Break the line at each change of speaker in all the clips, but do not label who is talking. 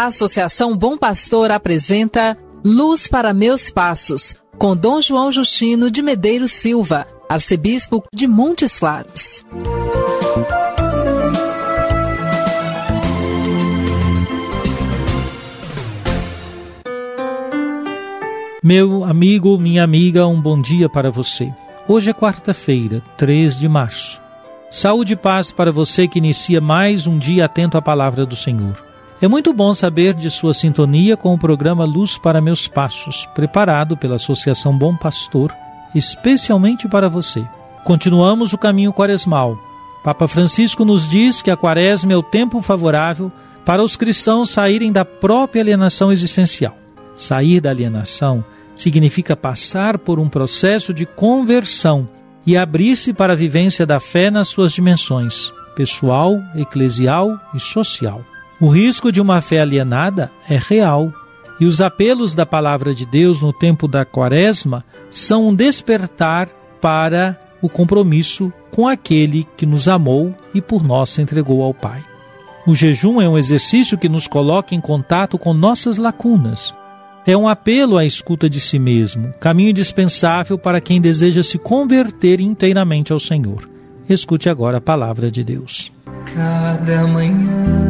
A Associação Bom Pastor apresenta Luz para Meus Passos, com Dom João Justino de Medeiros Silva, arcebispo de Montes Claros.
Meu amigo, minha amiga, um bom dia para você. Hoje é quarta-feira, 3 de março. Saúde e paz para você que inicia mais um dia atento à palavra do Senhor. É muito bom saber de sua sintonia com o programa Luz para Meus Passos, preparado pela Associação Bom Pastor, especialmente para você. Continuamos o caminho quaresmal. Papa Francisco nos diz que a quaresma é o tempo favorável para os cristãos saírem da própria alienação existencial. Sair da alienação significa passar por um processo de conversão e abrir-se para a vivência da fé nas suas dimensões pessoal, eclesial e social. O risco de uma fé alienada é real, e os apelos da palavra de Deus no tempo da Quaresma são um despertar para o compromisso com aquele que nos amou e por nós se entregou ao Pai. O jejum é um exercício que nos coloca em contato com nossas lacunas. É um apelo à escuta de si mesmo, caminho indispensável para quem deseja se converter inteiramente ao Senhor. Escute agora a palavra de Deus.
Cada manhã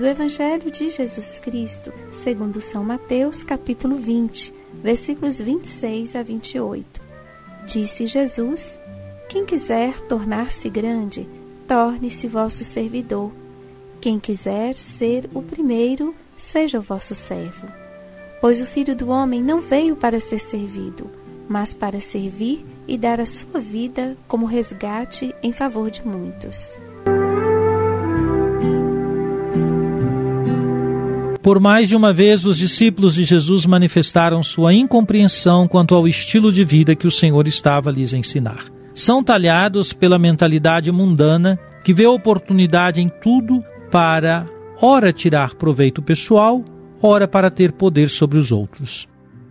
Do Evangelho de Jesus Cristo, segundo São Mateus, capítulo 20, versículos 26 a 28. Disse Jesus: Quem quiser tornar-se grande, torne-se vosso servidor. Quem quiser ser o primeiro, seja o vosso servo. Pois o Filho do homem não veio para ser servido, mas para servir e dar a sua vida como resgate em favor de muitos.
Por mais de uma vez, os discípulos de Jesus manifestaram sua incompreensão quanto ao estilo de vida que o Senhor estava lhes ensinar. São talhados pela mentalidade mundana que vê oportunidade em tudo para, ora, tirar proveito pessoal, ora, para ter poder sobre os outros.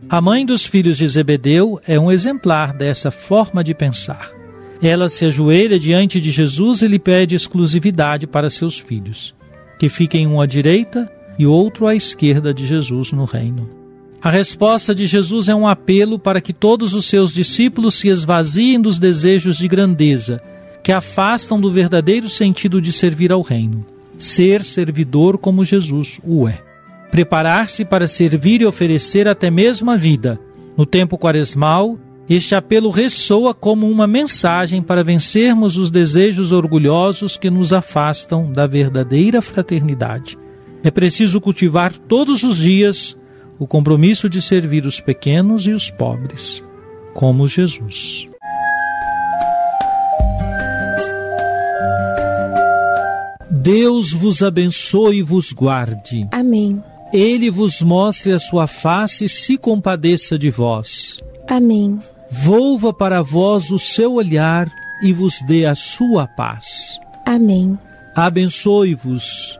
A mãe dos filhos de Zebedeu é um exemplar dessa forma de pensar. Ela se ajoelha diante de Jesus e lhe pede exclusividade para seus filhos, que fiquem um à direita e outro à esquerda de Jesus no reino. A resposta de Jesus é um apelo para que todos os seus discípulos se esvaziem dos desejos de grandeza, que afastam do verdadeiro sentido de servir ao reino. Ser servidor como Jesus o é. Preparar-se para servir e oferecer até mesmo a vida. No tempo quaresmal, este apelo ressoa como uma mensagem para vencermos os desejos orgulhosos que nos afastam da verdadeira fraternidade. É preciso cultivar todos os dias o compromisso de servir os pequenos e os pobres, como Jesus. Deus vos abençoe e vos guarde.
Amém.
Ele vos mostre a sua face e se compadeça de vós.
Amém.
Volva para vós o seu olhar e vos dê a sua paz.
Amém.
Abençoe-vos,